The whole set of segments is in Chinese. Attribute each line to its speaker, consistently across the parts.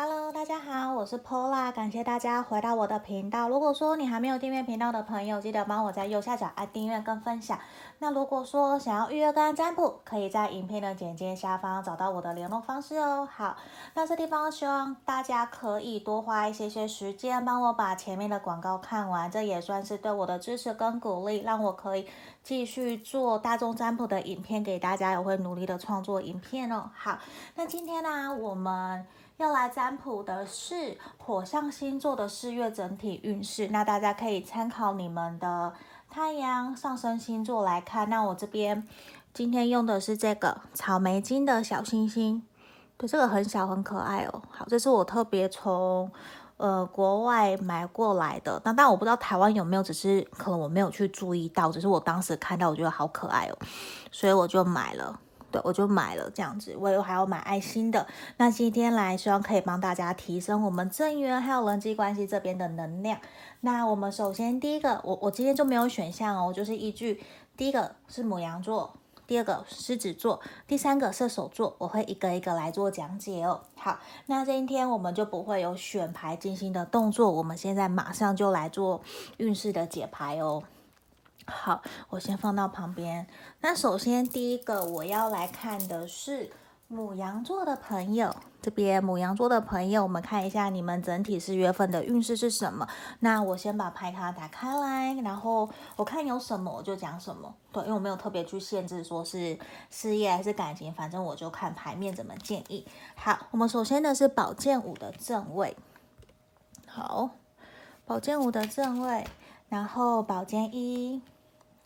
Speaker 1: Hello，大家好，我是 Pola，感谢大家回到我的频道。如果说你还没有订阅频道的朋友，记得帮我在右下角按订阅跟分享。那如果说想要预约个案占卜，可以在影片的简介下方找到我的联络方式哦。好，那这地方希望大家可以多花一些些时间，帮我把前面的广告看完，这也算是对我的支持跟鼓励，让我可以继续做大众占卜的影片给大家，也会努力的创作影片哦。好，那今天呢，我们。要来占卜的是火象星座的四月整体运势，那大家可以参考你们的太阳上升星座来看。那我这边今天用的是这个草莓金的小星星，对，这个很小很可爱哦。好，这是我特别从呃国外买过来的，那但我不知道台湾有没有，只是可能我没有去注意到，只是我当时看到我觉得好可爱哦，所以我就买了。对，我就买了这样子，我有还要买爱心的。那今天来，希望可以帮大家提升我们正缘还有人际关系这边的能量。那我们首先第一个，我我今天就没有选项哦，就是依据第一个是母羊座，第二个狮子座，第三个射手座，我会一个一个来做讲解哦。好，那今天我们就不会有选牌进行的动作，我们现在马上就来做运势的解牌哦。好，我先放到旁边。那首先第一个我要来看的是牡羊座的朋友，这边牡羊座的朋友，我们看一下你们整体四月份的运势是什么。那我先把牌卡打开来，然后我看有什么我就讲什么。对，因为我没有特别去限制说是事业还是感情，反正我就看牌面怎么建议。好，我们首先的是宝剑五的正位。好，宝剑五的正位，然后宝剑一。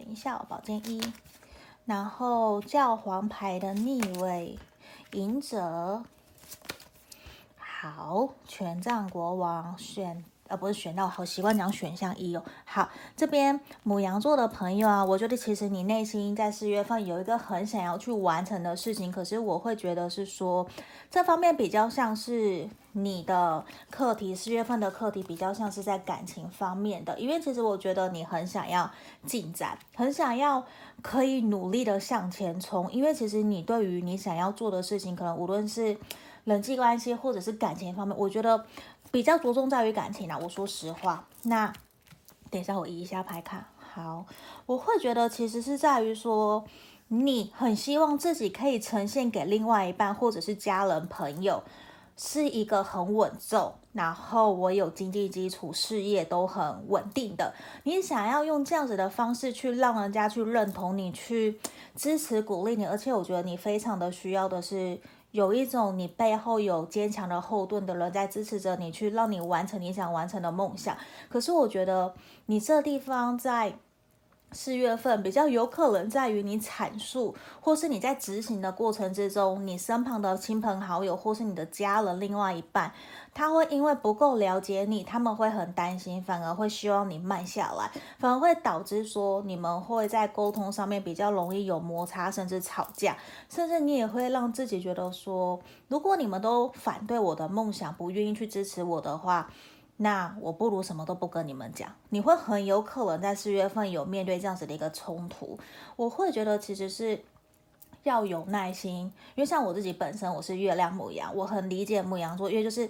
Speaker 1: 等一下，宝剑一，然后教皇牌的逆位，隐者，好，权杖国王选。而不是选到，好习惯讲选项一哦。好，这边母羊座的朋友啊，我觉得其实你内心在四月份有一个很想要去完成的事情，可是我会觉得是说，这方面比较像是你的课题，四月份的课题比较像是在感情方面的，因为其实我觉得你很想要进展，很想要可以努力的向前冲，因为其实你对于你想要做的事情，可能无论是人际关系或者是感情方面，我觉得。比较着重在于感情啦，我说实话。那等一下我移一下牌卡。好，我会觉得其实是在于说，你很希望自己可以呈现给另外一半或者是家人朋友，是一个很稳重，然后我有经济基础，事业都很稳定的。你想要用这样子的方式去让人家去认同你，去支持鼓励你，而且我觉得你非常的需要的是。有一种你背后有坚强的后盾的人在支持着你，去让你完成你想完成的梦想。可是我觉得你这地方在四月份比较有可能在于你阐述，或是你在执行的过程之中，你身旁的亲朋好友或是你的家人另外一半。他会因为不够了解你，他们会很担心，反而会希望你慢下来，反而会导致说你们会在沟通上面比较容易有摩擦，甚至吵架，甚至你也会让自己觉得说，如果你们都反对我的梦想，不愿意去支持我的话，那我不如什么都不跟你们讲。你会很有可能在四月份有面对这样子的一个冲突。我会觉得其实是要有耐心，因为像我自己本身我是月亮牧羊，我很理解牧羊座，因为就是。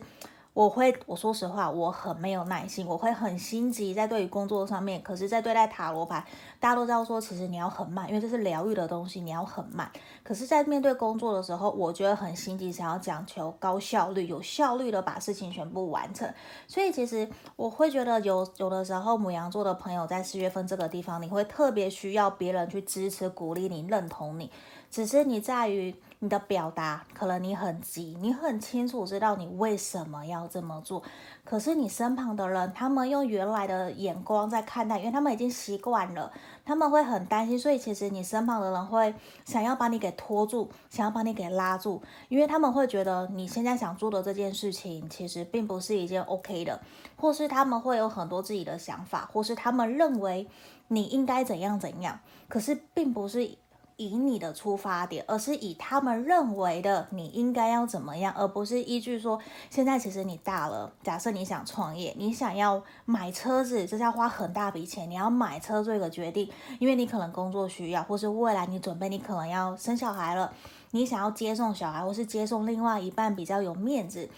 Speaker 1: 我会，我说实话，我很没有耐心，我会很心急在对于工作上面。可是，在对待塔罗牌，大家都知道说，其实你要很慢，因为这是疗愈的东西，你要很慢。可是，在面对工作的时候，我觉得很心急，想要讲求高效率、有效率的把事情全部完成。所以，其实我会觉得有有的时候，母羊座的朋友在四月份这个地方，你会特别需要别人去支持、鼓励你、认同你。只是你在于。你的表达可能你很急，你很清楚知道你为什么要这么做，可是你身旁的人，他们用原来的眼光在看待，因为他们已经习惯了，他们会很担心，所以其实你身旁的人会想要把你给拖住，想要把你给拉住，因为他们会觉得你现在想做的这件事情其实并不是一件 OK 的，或是他们会有很多自己的想法，或是他们认为你应该怎样怎样，可是并不是。以你的出发点，而是以他们认为的你应该要怎么样，而不是依据说现在其实你大了。假设你想创业，你想要买车子，这是要花很大笔钱。你要买车做一个决定，因为你可能工作需要，或是未来你准备，你可能要生小孩了，你想要接送小孩，或是接送另外一半比较有面子。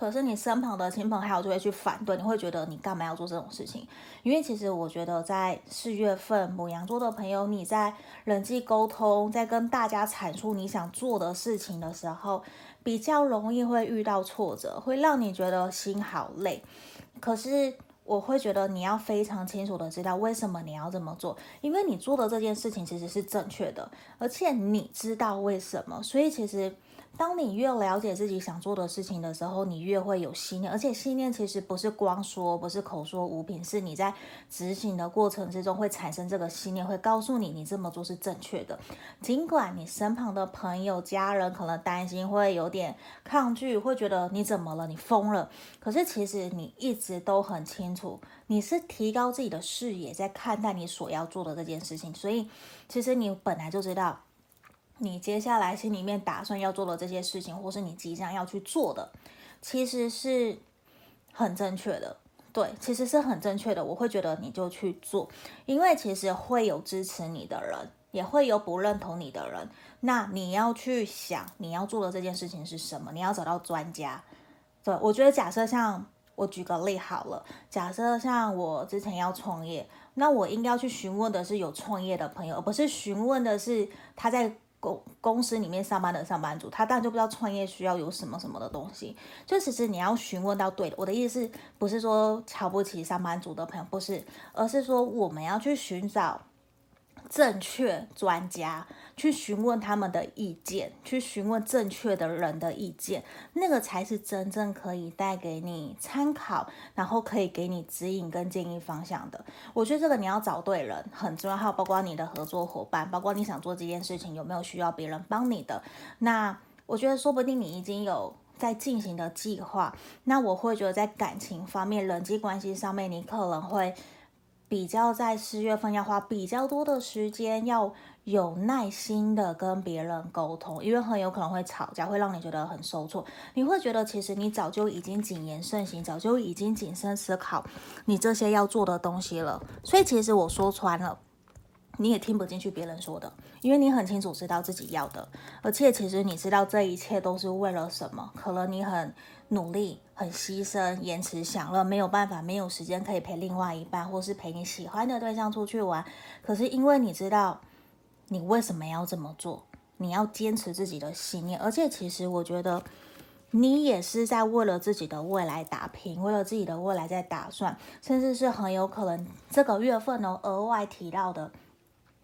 Speaker 1: 可是你身旁的亲朋好友就会去反对，你会觉得你干嘛要做这种事情？因为其实我觉得在四月份，牡羊座的朋友，你在人际沟通，在跟大家阐述你想做的事情的时候，比较容易会遇到挫折，会让你觉得心好累。可是我会觉得你要非常清楚的知道为什么你要这么做，因为你做的这件事情其实是正确的，而且你知道为什么，所以其实。当你越了解自己想做的事情的时候，你越会有信念，而且信念其实不是光说，不是口说无凭，是你在执行的过程之中会产生这个信念，会告诉你你这么做是正确的。尽管你身旁的朋友、家人可能担心，会有点抗拒，会觉得你怎么了？你疯了？可是其实你一直都很清楚，你是提高自己的视野，在看待你所要做的这件事情，所以其实你本来就知道。你接下来心里面打算要做的这些事情，或是你即将要去做的，其实是很正确的。对，其实是很正确的。我会觉得你就去做，因为其实会有支持你的人，也会有不认同你的人。那你要去想，你要做的这件事情是什么？你要找到专家。对，我觉得，假设像我举个例好了，假设像我之前要创业，那我应该要去询问的是有创业的朋友，而不是询问的是他在。公公司里面上班的上班族，他当然就不知道创业需要有什么什么的东西。就其实你要询问到对的。我的意思是不是说瞧不起上班族的朋友，不是，而是说我们要去寻找。正确专家去询问他们的意见，去询问正确的人的意见，那个才是真正可以带给你参考，然后可以给你指引跟建议方向的。我觉得这个你要找对人很重要，还有包括你的合作伙伴，包括你想做这件事情有没有需要别人帮你的。那我觉得说不定你已经有在进行的计划。那我会觉得在感情方面、人际关系上面，你可能会。比较在四月份要花比较多的时间，要有耐心的跟别人沟通，因为很有可能会吵架，会让你觉得很受挫。你会觉得其实你早就已经谨言慎行，早就已经谨慎思考你这些要做的东西了。所以其实我说穿了，你也听不进去别人说的，因为你很清楚知道自己要的，而且其实你知道这一切都是为了什么。可能你很。努力很牺牲，延迟享乐，没有办法，没有时间可以陪另外一半，或是陪你喜欢的对象出去玩。可是因为你知道你为什么要这么做，你要坚持自己的信念，而且其实我觉得你也是在为了自己的未来打拼，为了自己的未来在打算，甚至是很有可能这个月份能额外提到的，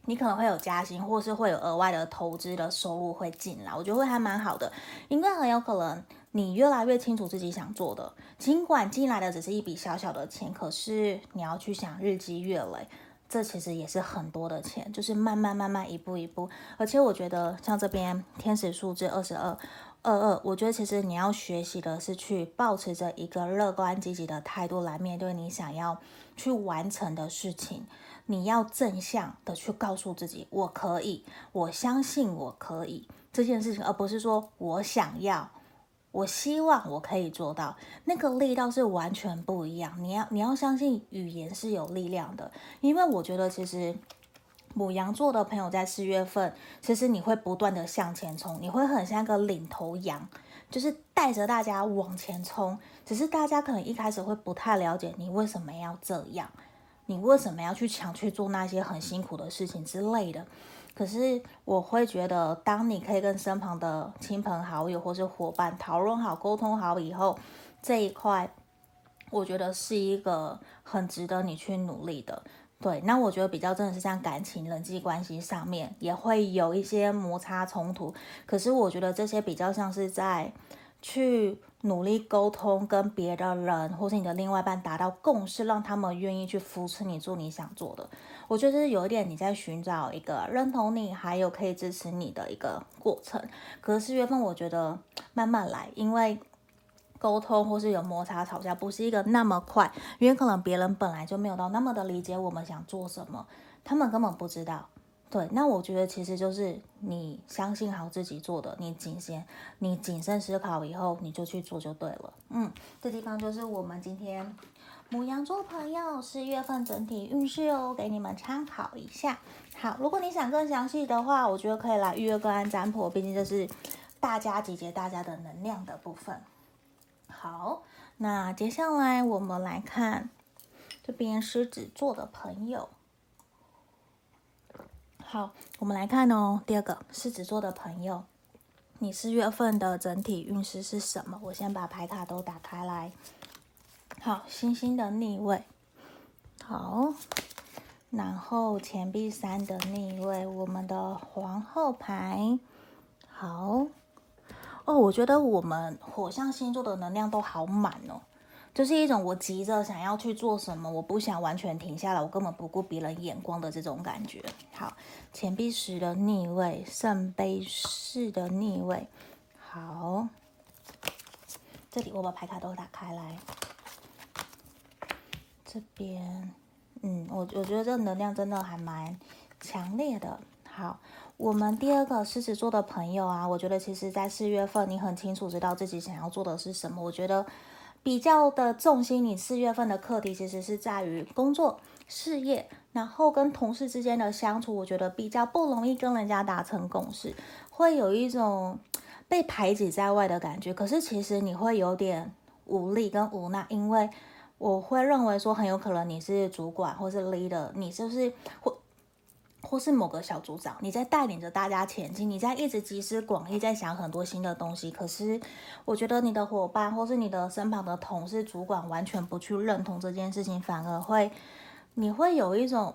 Speaker 1: 你可能会有加薪，或是会有额外的投资的收入会进来，我觉得会还蛮好的，因为很有可能。你越来越清楚自己想做的，尽管进来的只是一笔小小的钱，可是你要去想日积月累，这其实也是很多的钱，就是慢慢慢慢一步一步。而且我觉得像这边天使数字二十二二二，我觉得其实你要学习的是去保持着一个乐观积极的态度来面对你想要去完成的事情。你要正向的去告诉自己，我可以，我相信我可以这件事情，而不是说我想要。我希望我可以做到，那个力道是完全不一样。你要你要相信语言是有力量的，因为我觉得其实母羊座的朋友在四月份，其实你会不断的向前冲，你会很像个领头羊，就是带着大家往前冲。只是大家可能一开始会不太了解你为什么要这样，你为什么要去抢去做那些很辛苦的事情之类的。可是我会觉得，当你可以跟身旁的亲朋好友或是伙伴讨论好、沟通好以后，这一块，我觉得是一个很值得你去努力的。对，那我觉得比较真的是像感情、人际关系上面也会有一些摩擦冲突。可是我觉得这些比较像是在去。努力沟通，跟别的人或是你的另外一半达到共识，让他们愿意去扶持你做你想做的。我觉得是有一点你在寻找一个认同你，还有可以支持你的一个过程。可是四月份我觉得慢慢来，因为沟通或是有摩擦吵架不是一个那么快，因为可能别人本来就没有到那么的理解我们想做什么，他们根本不知道。对，那我觉得其实就是你相信好自己做的，你谨慎，你谨慎思考以后，你就去做就对了。嗯，这地方就是我们今天母羊座朋友四月份整体运势哦，给你们参考一下。好，如果你想更详细的话，我觉得可以来预约个案占卜，毕竟这是大家集结大家的能量的部分。好。那接下来我们来看这边狮子座的朋友。好，我们来看哦，第二个狮子座的朋友，你四月份的整体运势是什么？我先把牌卡都打开来。好，星星的逆位。好，然后钱币三的逆位，我们的皇后牌。好，哦，我觉得我们火象星座的能量都好满哦。就是一种我急着想要去做什么，我不想完全停下来，我根本不顾别人眼光的这种感觉。好，钱币十的逆位，圣杯四的逆位。好，这里我把牌卡都打开来。这边，嗯，我我觉得这能量真的还蛮强烈的。好，我们第二个狮子座的朋友啊，我觉得其实在四月份你很清楚知道自己想要做的是什么。我觉得。比较的重心，你四月份的课题其实是在于工作、事业，然后跟同事之间的相处，我觉得比较不容易跟人家达成共识，会有一种被排挤在外的感觉。可是其实你会有点无力跟无奈，因为我会认为说，很有可能你是主管或是 leader，你是不是会？或是某个小组长，你在带领着大家前进，你在一直集思广益，在想很多新的东西。可是，我觉得你的伙伴或是你的身旁的同事、主管完全不去认同这件事情，反而会，你会有一种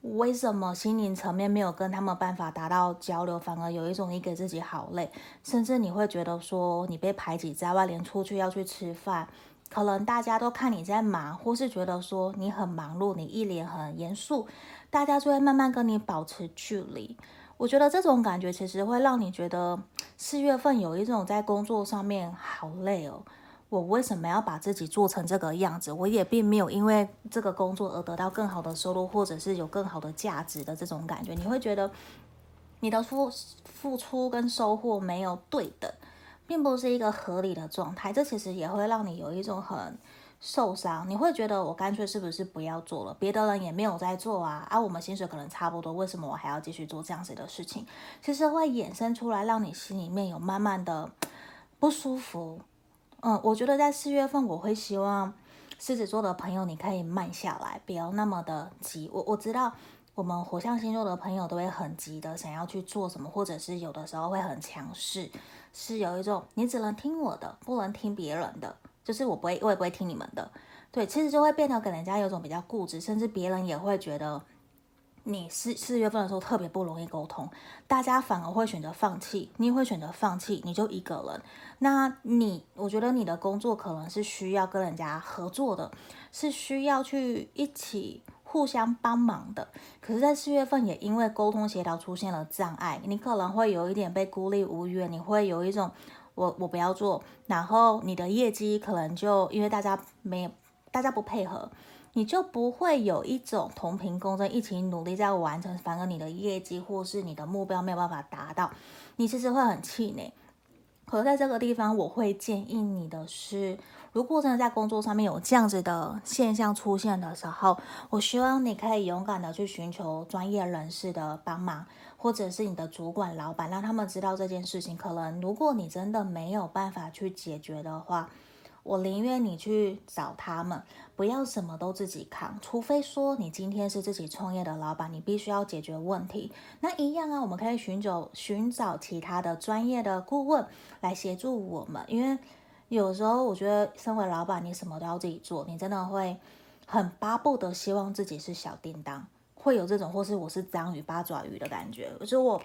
Speaker 1: 为什么心灵层面没有跟他们办法达到交流，反而有一种你给自己好累，甚至你会觉得说你被排挤在外，连出去要去吃饭，可能大家都看你在忙，或是觉得说你很忙碌，你一脸很严肃。大家就会慢慢跟你保持距离，我觉得这种感觉其实会让你觉得四月份有一种在工作上面好累哦。我为什么要把自己做成这个样子？我也并没有因为这个工作而得到更好的收入，或者是有更好的价值的这种感觉。你会觉得你的付付出跟收获没有对等，并不是一个合理的状态。这其实也会让你有一种很。受伤，你会觉得我干脆是不是不要做了？别的人也没有在做啊，啊，我们薪水可能差不多，为什么我还要继续做这样子的事情？其实会衍生出来，让你心里面有慢慢的不舒服。嗯，我觉得在四月份，我会希望狮子座的朋友你可以慢下来，不要那么的急。我我知道我们火象星座的朋友都会很急的想要去做什么，或者是有的时候会很强势，是有一种你只能听我的，不能听别人的。就是我不会，我也不会听你们的，对，其实就会变得给人家有种比较固执，甚至别人也会觉得你四四月份的时候特别不容易沟通，大家反而会选择放弃，你也会选择放弃，你就一个人。那你，我觉得你的工作可能是需要跟人家合作的，是需要去一起互相帮忙的。可是，在四月份也因为沟通协调出现了障碍，你可能会有一点被孤立无援，你会有一种。我我不要做，然后你的业绩可能就因为大家没，大家不配合，你就不会有一种同频共振，一起努力在完成，反而你的业绩或是你的目标没有办法达到，你其实会很气馁。可在这个地方，我会建议你的是，如果真的在工作上面有这样子的现象出现的时候，我希望你可以勇敢的去寻求专业人士的帮忙。或者是你的主管、老板，让他们知道这件事情。可能如果你真的没有办法去解决的话，我宁愿你去找他们，不要什么都自己扛。除非说你今天是自己创业的老板，你必须要解决问题，那一样啊，我们可以寻找寻找其他的专业的顾问来协助我们。因为有时候我觉得，身为老板，你什么都要自己做，你真的会很巴不得希望自己是小叮当。会有这种，或是我是章鱼八爪鱼的感觉，就我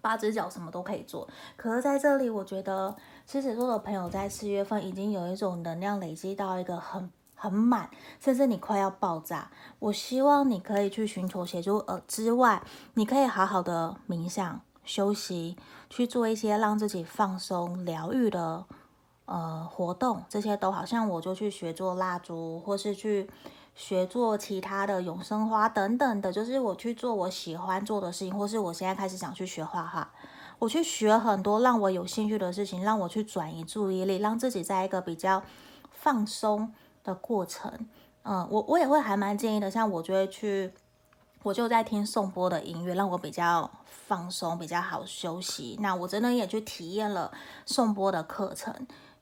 Speaker 1: 八只脚什么都可以做。可是在这里，我觉得狮子座的朋友在四月份已经有一种能量累积到一个很很满，甚至你快要爆炸。我希望你可以去寻求协助，呃之外，你可以好好的冥想、休息，去做一些让自己放松、疗愈的呃活动，这些都好像我就去学做蜡烛，或是去。学做其他的永生花等等的，就是我去做我喜欢做的事情，或是我现在开始想去学画画，我去学很多让我有兴趣的事情，让我去转移注意力，让自己在一个比较放松的过程。嗯，我我也会还蛮建议的，像我就会去，我就在听颂钵的音乐，让我比较放松，比较好休息。那我真的也去体验了颂钵的课程。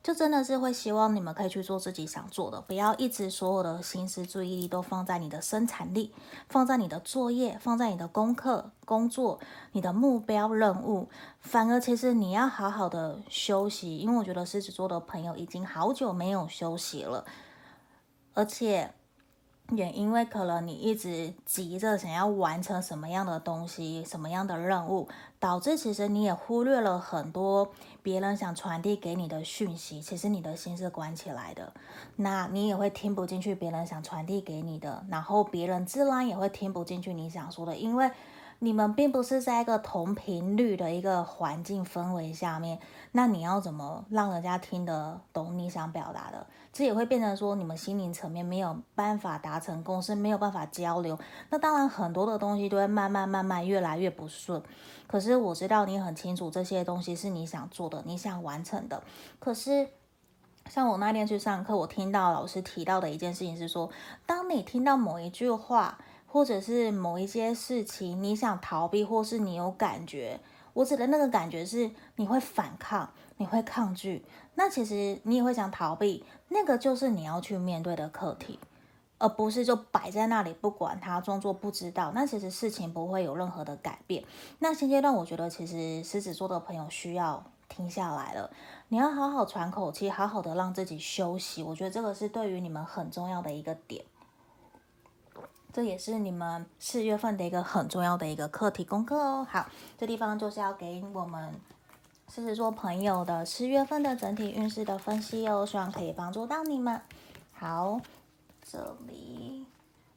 Speaker 1: 就真的是会希望你们可以去做自己想做的，不要一直所有的心思注意力都放在你的生产力，放在你的作业，放在你的功课、工作、你的目标任务，反而其实你要好好的休息，因为我觉得狮子座的朋友已经好久没有休息了，而且。也因为可能你一直急着想要完成什么样的东西、什么样的任务，导致其实你也忽略了很多别人想传递给你的讯息。其实你的心是关起来的，那你也会听不进去别人想传递给你的，然后别人自然也会听不进去你想说的，因为。你们并不是在一个同频率的一个环境氛围下面，那你要怎么让人家听得懂你想表达的？这也会变成说你们心灵层面没有办法达成共识，没有办法交流。那当然很多的东西都会慢慢慢慢越来越不顺。可是我知道你很清楚这些东西是你想做的，你想完成的。可是像我那天去上课，我听到老师提到的一件事情是说，当你听到某一句话。或者是某一些事情，你想逃避，或是你有感觉，我指的那个感觉是你会反抗，你会抗拒，那其实你也会想逃避，那个就是你要去面对的课题，而不是就摆在那里不管它，装作不知道。那其实事情不会有任何的改变。那现阶段，我觉得其实狮子座的朋友需要停下来了，你要好好喘口气，好好的让自己休息。我觉得这个是对于你们很重要的一个点。这也是你们四月份的一个很重要的一个课题功课哦。好，这地方就是要给我们狮子座朋友的四月份的整体运势的分析哦，希望可以帮助到你们。好，这里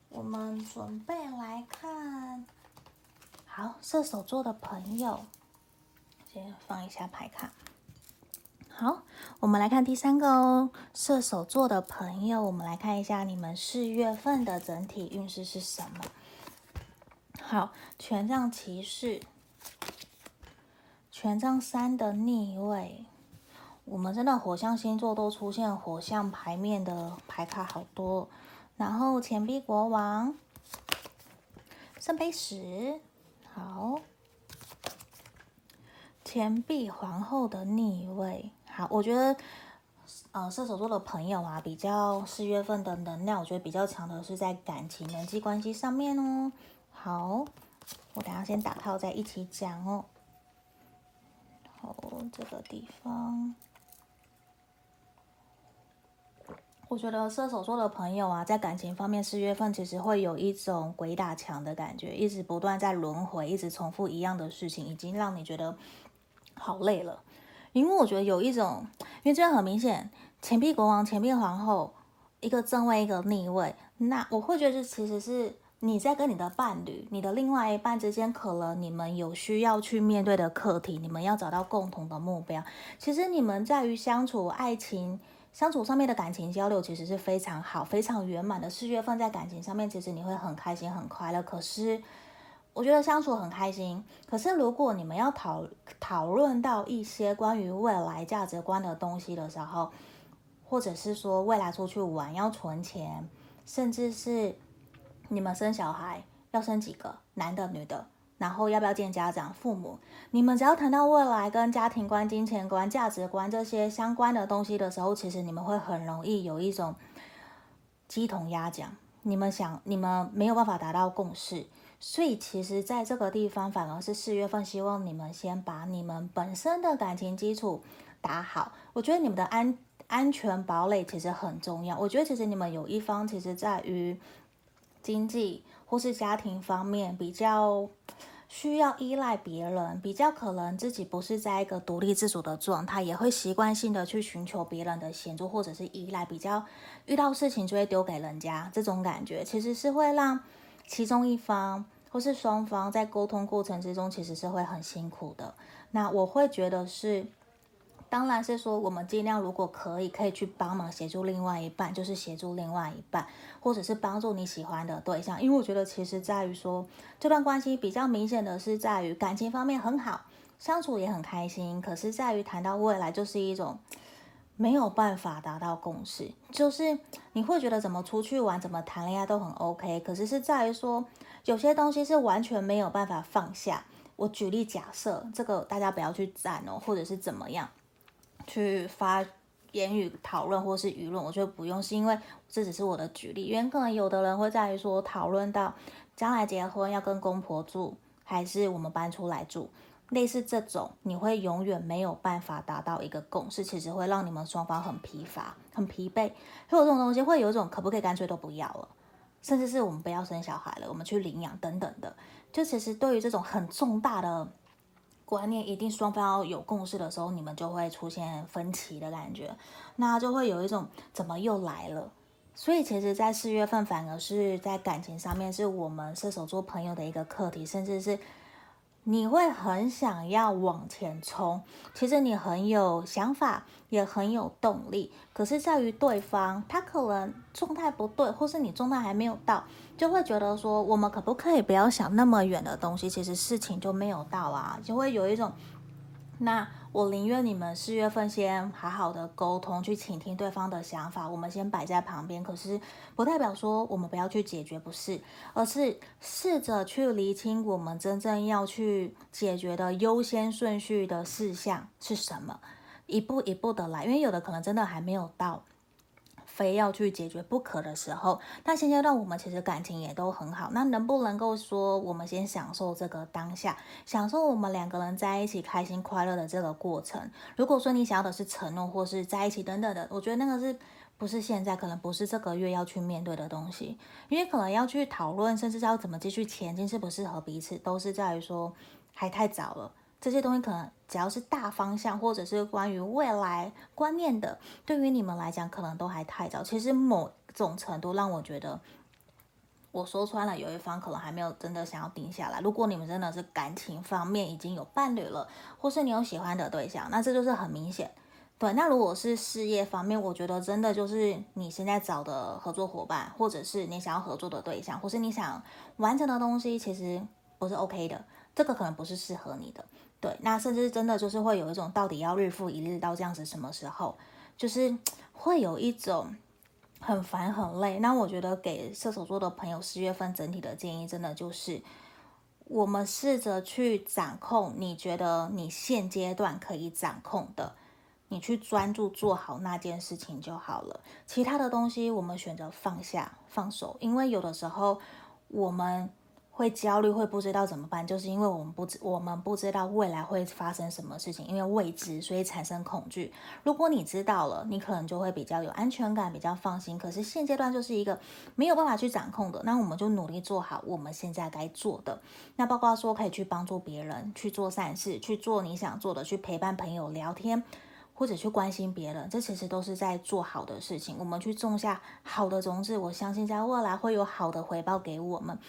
Speaker 1: 我们准备来看。好，射手座的朋友，先放一下牌卡。好，我们来看第三个哦，射手座的朋友，我们来看一下你们四月份的整体运势是什么？好，权杖骑士，权杖三的逆位，我们真的火象星座都出现火象牌面的牌卡好多，然后钱币国王，圣杯十，好，钱币皇后的逆位。好，我觉得，呃，射手座的朋友啊，比较四月份的能量，我觉得比较强的是在感情、人际关系上面哦。好，我等下先打套在一起讲哦。好，这个地方，我觉得射手座的朋友啊，在感情方面，四月份其实会有一种鬼打墙的感觉，一直不断在轮回，一直重复一样的事情，已经让你觉得好累了。因为我觉得有一种，因为这样很明显，钱币国王、钱币皇后，一个正位，一个逆位，那我会觉得这其实是你在跟你的伴侣、你的另外一半之间，可能你们有需要去面对的课题，你们要找到共同的目标。其实你们在于相处、爱情相处上面的感情交流，其实是非常好、非常圆满的。四月份在感情上面，其实你会很开心、很快乐。可是。我觉得相处很开心，可是如果你们要讨讨论到一些关于未来价值观的东西的时候，或者是说未来出去玩要存钱，甚至是你们生小孩要生几个，男的女的，然后要不要见家长、父母，你们只要谈到未来跟家庭观、金钱观、价值观这些相关的东西的时候，其实你们会很容易有一种鸡同鸭讲，你们想你们没有办法达到共识。所以，其实在这个地方，反而是四月份，希望你们先把你们本身的感情基础打好。我觉得你们的安安全堡垒其实很重要。我觉得其实你们有一方，其实在于经济或是家庭方面比较需要依赖别人，比较可能自己不是在一个独立自主的状态，也会习惯性的去寻求别人的协助或者是依赖，比较遇到事情就会丢给人家。这种感觉其实是会让。其中一方或是双方在沟通过程之中，其实是会很辛苦的。那我会觉得是，当然是说我们尽量如果可以，可以去帮忙协助另外一半，就是协助另外一半，或者是帮助你喜欢的对象。因为我觉得其实在于说，这段关系比较明显的是在于感情方面很好，相处也很开心。可是在于谈到未来，就是一种。没有办法达到共识，就是你会觉得怎么出去玩、怎么谈恋爱都很 OK，可是是在于说有些东西是完全没有办法放下。我举例假设，这个大家不要去赞哦，或者是怎么样去发言语讨论或是舆论，我觉得不用，是因为这只是我的举例，因为可能有的人会在于说讨论到将来结婚要跟公婆住，还是我们搬出来住，类似这种，你会永远没有办法达到一个共识，其实会让你们双方很疲乏、很疲惫。所以这种东西会有一种可不可以干脆都不要了，甚至是我们不要生小孩了，我们去领养等等的。就其实对于这种很重大的。观念一定双方要有共识的时候，你们就会出现分歧的感觉，那就会有一种怎么又来了。所以其实，在四月份反而是在感情上面，是我们射手座朋友的一个课题，甚至是。你会很想要往前冲，其实你很有想法，也很有动力，可是在于对方他可能状态不对，或是你状态还没有到，就会觉得说，我们可不可以不要想那么远的东西？其实事情就没有到啊，就会有一种。那我宁愿你们四月份先好好的沟通，去倾听对方的想法，我们先摆在旁边。可是不代表说我们不要去解决，不是，而是试着去厘清我们真正要去解决的优先顺序的事项是什么，一步一步的来，因为有的可能真的还没有到。非要去解决不可的时候，那现阶段我们其实感情也都很好。那能不能够说，我们先享受这个当下，享受我们两个人在一起开心快乐的这个过程？如果说你想要的是承诺或是在一起等等的，我觉得那个是不是现在可能不是这个月要去面对的东西？因为可能要去讨论，甚至要怎么继续前进，适不适合彼此，都是在于说还太早了。这些东西可能只要是大方向，或者是关于未来观念的，对于你们来讲可能都还太早。其实某种程度让我觉得，我说穿了，有一方可能还没有真的想要定下来。如果你们真的是感情方面已经有伴侣了，或是你有喜欢的对象，那这就是很明显。对，那如果是事业方面，我觉得真的就是你现在找的合作伙伴，或者是你想要合作的对象，或是你想完成的东西，其实不是 OK 的。这个可能不是适合你的。对，那甚至真的就是会有一种到底要日复一日到这样子什么时候，就是 会有一种很烦很累。那我觉得给射手座的朋友十月份整体的建议，真的就是我们试着去掌控你觉得你现阶段可以掌控的，你去专注做好那件事情就好了。其他的东西我们选择放下放手，因为有的时候我们。会焦虑，会不知道怎么办，就是因为我们不知我们不知道未来会发生什么事情，因为未知，所以产生恐惧。如果你知道了，你可能就会比较有安全感，比较放心。可是现阶段就是一个没有办法去掌控的，那我们就努力做好我们现在该做的。那包括说可以去帮助别人，去做善事，去做你想做的，去陪伴朋友聊天，或者去关心别人，这其实都是在做好的事情。我们去种下好的种子，我相信在未来会有好的回报给我们。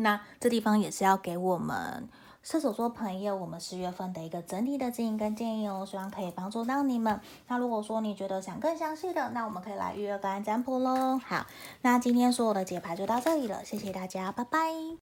Speaker 1: 那这地方也是要给我们射手座朋友，我们十月份的一个整体的指引跟建议哦，希望可以帮助到你们。那如果说你觉得想更详细的，那我们可以来预约个案占卜喽。好，那今天所有的解牌就到这里了，谢谢大家，拜拜。